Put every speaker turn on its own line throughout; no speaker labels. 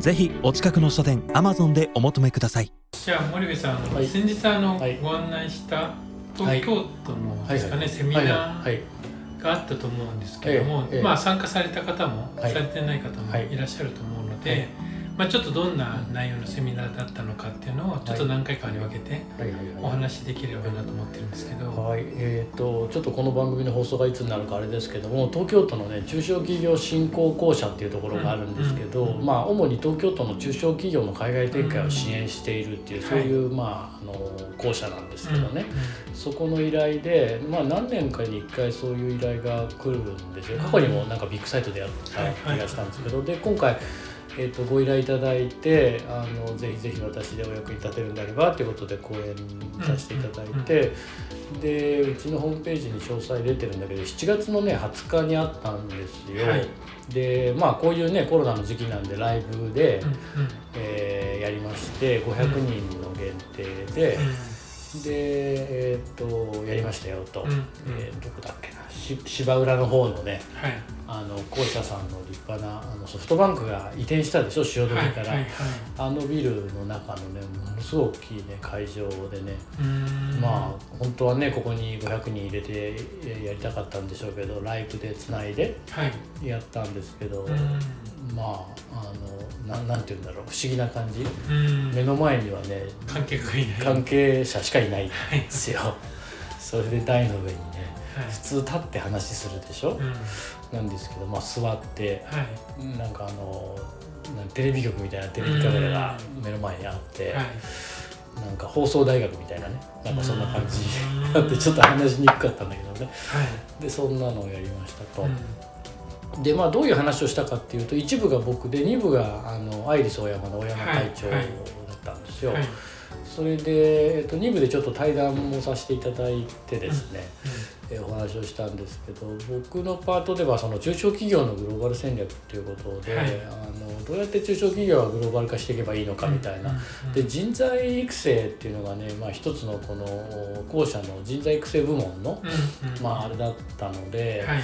ぜひお近くの書店 Amazon でお求めください。
じゃあ森部さん、
はい。
先日あの、
はい。
ご案内した
はい
東京都のですかね、セミ
はい。
ナ
はい。
ーがあったと思うんですけども、まあ参加された方も、
はい。
されてない方も
はい。
いらっしゃると思うので、
はい
まあちょっとどんな内容のセミナーだったのかっていうのをちょっと何回かに分けて
はいはい
お話しできればなと思ってるんですけど、
はいえー、とちょっとこの番組の放送がいつになるかあれですけども東京都のね中小企業振興公社っていうところがあるんですけど、
うんうん
まあ主に東京都の中小企業の海外展開を支援しているっていう、
うん
そういう、まああの公社なんですけどね、
うん
そこの依頼で、まあ、何年かに1回そういう依頼が来るんですよ。過去にもなんかビッグサイトでやった気がしたんですけど、で今回、えー、とご依頼いただいてあのぜひぜひ私でお役に立てるんであればということで講演させていただいて、でうちのホームページに詳細出てるんだけど7月のね20日にあったんですよ。
はい
でまあこういうねコロナの時期なんでライブで、
うんうん
えーやりまして500人の限定で。で、えー、とやりましたよと、
うんうん。
えーどこだっけな。し芝浦の方のね
はい。
あの校舎さんの立派なあのソフトバンクが移転したでしょ？汐留から、
はいはいはい。
あのビルの中のねものすごい大きいね会場でね、まあ本当はねここに500人入れてえやりたかったんでしょうけどライブでつないで
はい。
やったんですけど、
うん
まああのななんて言うんだろう不思議な感じ。
うん。
目の前にはね
観客がいない。
関係者しかいないん
はい。
ですよ。それで台の上にね
はい。
普通立って話するでしょ、
うん。
なんですけど、まあ、座って
はい。
なんかあのなんテレビ局みたいなテレビカメラが目の前にあって、
はい。
なんか放送大学みたいなねなんかそんな感じ
うん。
だってちょっと話しにくかったんだけどね。
はい。
でそんなのをやりましたと。
うん
でまあどういう話をしたかっていうと一部が僕で二部があのアイリスオーヤマの大山会長だったんですよ。
はい。
それで、えっと、2部でちょっと対談もさせていただいてですね、えーお話をしたんですけど僕のパートではその中小企業のグローバル戦略っていうことで、
はい。
あのどうやって中小企業はグローバル化していけばいいのかみたいな、
うん
で人材育成っていうのがね、まあ、一つのこの校舎の人材育成部門の、
うんうん。
まあ、あれだったので、
はい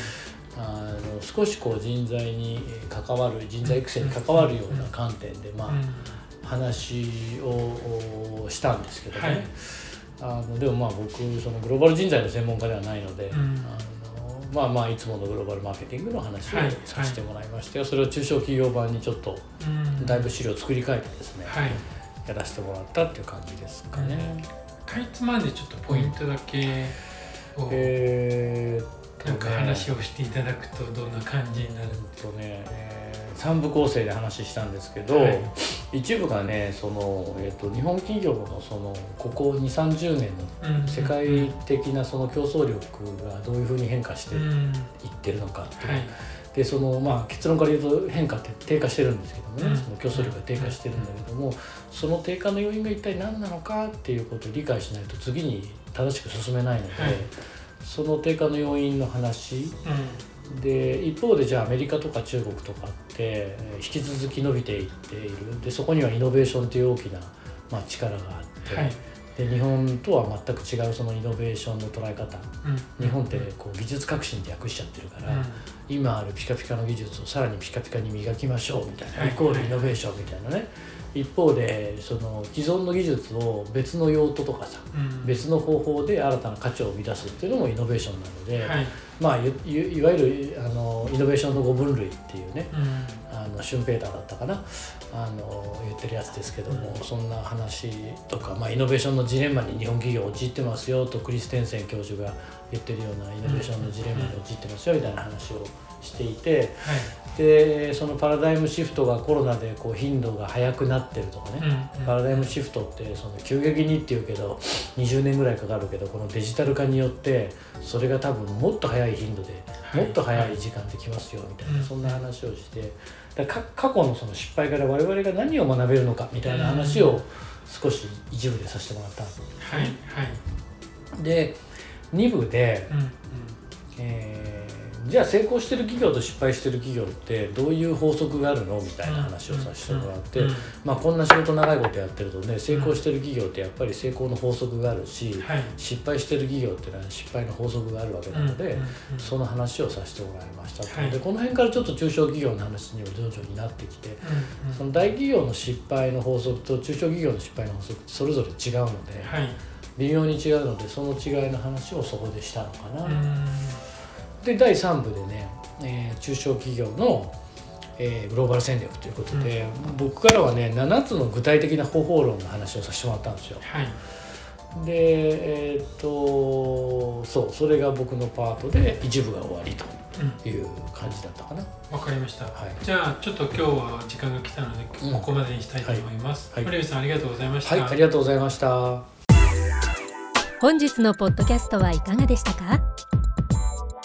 あの少しこう人材に関わる人材育成に関わるような観点で、まあ
うん。
話をしたんですけどね、
はい。
あのでもまあ僕そのグローバル人材の専門家ではないので、
うん。
あのまあまあいつものグローバルマーケティングの話を
はい。
させてもらいましたよ、それを中小企業版にちょっと
うん。
だいぶ資料を作り変えてですね、
はい。
やらせてもらったっていう感じですかね。
かいつまんでちょっとポイントだけを
えー
なんか話をしていただくとどんな感じになる
とね、え3部構成で話したんですけど、
はい。
一部がねその、えー、と日本企業のそのここ2 3 0年の
うん
世界的なその競争力がどういうふうに変化してい
うん。
ってるのかっていう、
はい
でそのまあ結論から言うと変化って低下してるんですけどもね、
うん。
その競争力が低下してるんだけども、その低下の要因が一体何なのかっていうことを理解しないと次に正しく進めないので、
はい。
その低下の要因の話。
う
で一方でじゃあアメリカとか中国とかってえー引き続き伸びていっている。でそこにはイノベーションという大きな、まあ、力があって、
んはい
で日本とは全く違うそのイノベーションの捉え方。
うん。
日本ってこう技術革新って訳しちゃってるから、
うん。
今あるピカピカの技術をさらにピカピカに磨きましょうみたいな、
はい。
イコールイノベーションみたいなね。一方でその既存の技術を別の用途とかさ
うん。
別の方法で新たな価値を生み出すっていうのもイノベーションなので、
はい。
まあいわゆるあのイノベーションの5分類っていうね。
うん
あのシュンペーターだったかな？あの言ってるやつですけども、そんな話とか、まあ、イノベーションのジレンマに日本企業陥ってますよとクリステンセン教授が言ってるようなイノベーションのジレンマに陥ってますよみたいな話をしていてでそのパラダイムシフトがコロナでこう頻度が速くなってるとかね、パラダイムシフトってその急激にっていうけど20年ぐらいかかるけどこのデジタル化によってそれが多分もっと早い頻度で
はい。
もっと早い時間できますよみたいな、
うん。
そんな話をしてだか過去のその失敗から我々が何を学べるのかみたいな話を少し一部でさせてもらったんです
はいはい。
で2部で、
うんうん。
えーじゃあ成功してる企業と失敗してる企業ってどういう法則があるのみたいな話をさせてもらって、まあ、こんな仕事長いことやってるとね成功してる企業ってやっぱり成功の法則があるし、
はい。
失敗してる企業ってのは失敗の法則があるわけなので、その話をさせてもらいました、
はい。
でこの辺からちょっと中小企業の話にも徐々になってきて、その大企業の失敗の法則と中小企業の失敗の法則ってそれぞれ違うので、
はい。
微妙に違うのでその違いの話をそこでしたのかな。
うん
で第3部でね、えー中小企業の、えーグローバル戦略ということで、僕からはね7つの具体的な方法論の話をさせてもらったんですよ。
はい。
でえーっとそうそれが僕のパートで一部が終わり
うん
という感じだったかな。
わかりました、
はい。
じゃあちょっと今日は時間が来たので、
うん。
ここまでにしたいと思います、
はい。はい。
森部さんありがとうございました、
はい、ありがとうございました。
本日のポッドキャストはいかがでしたか？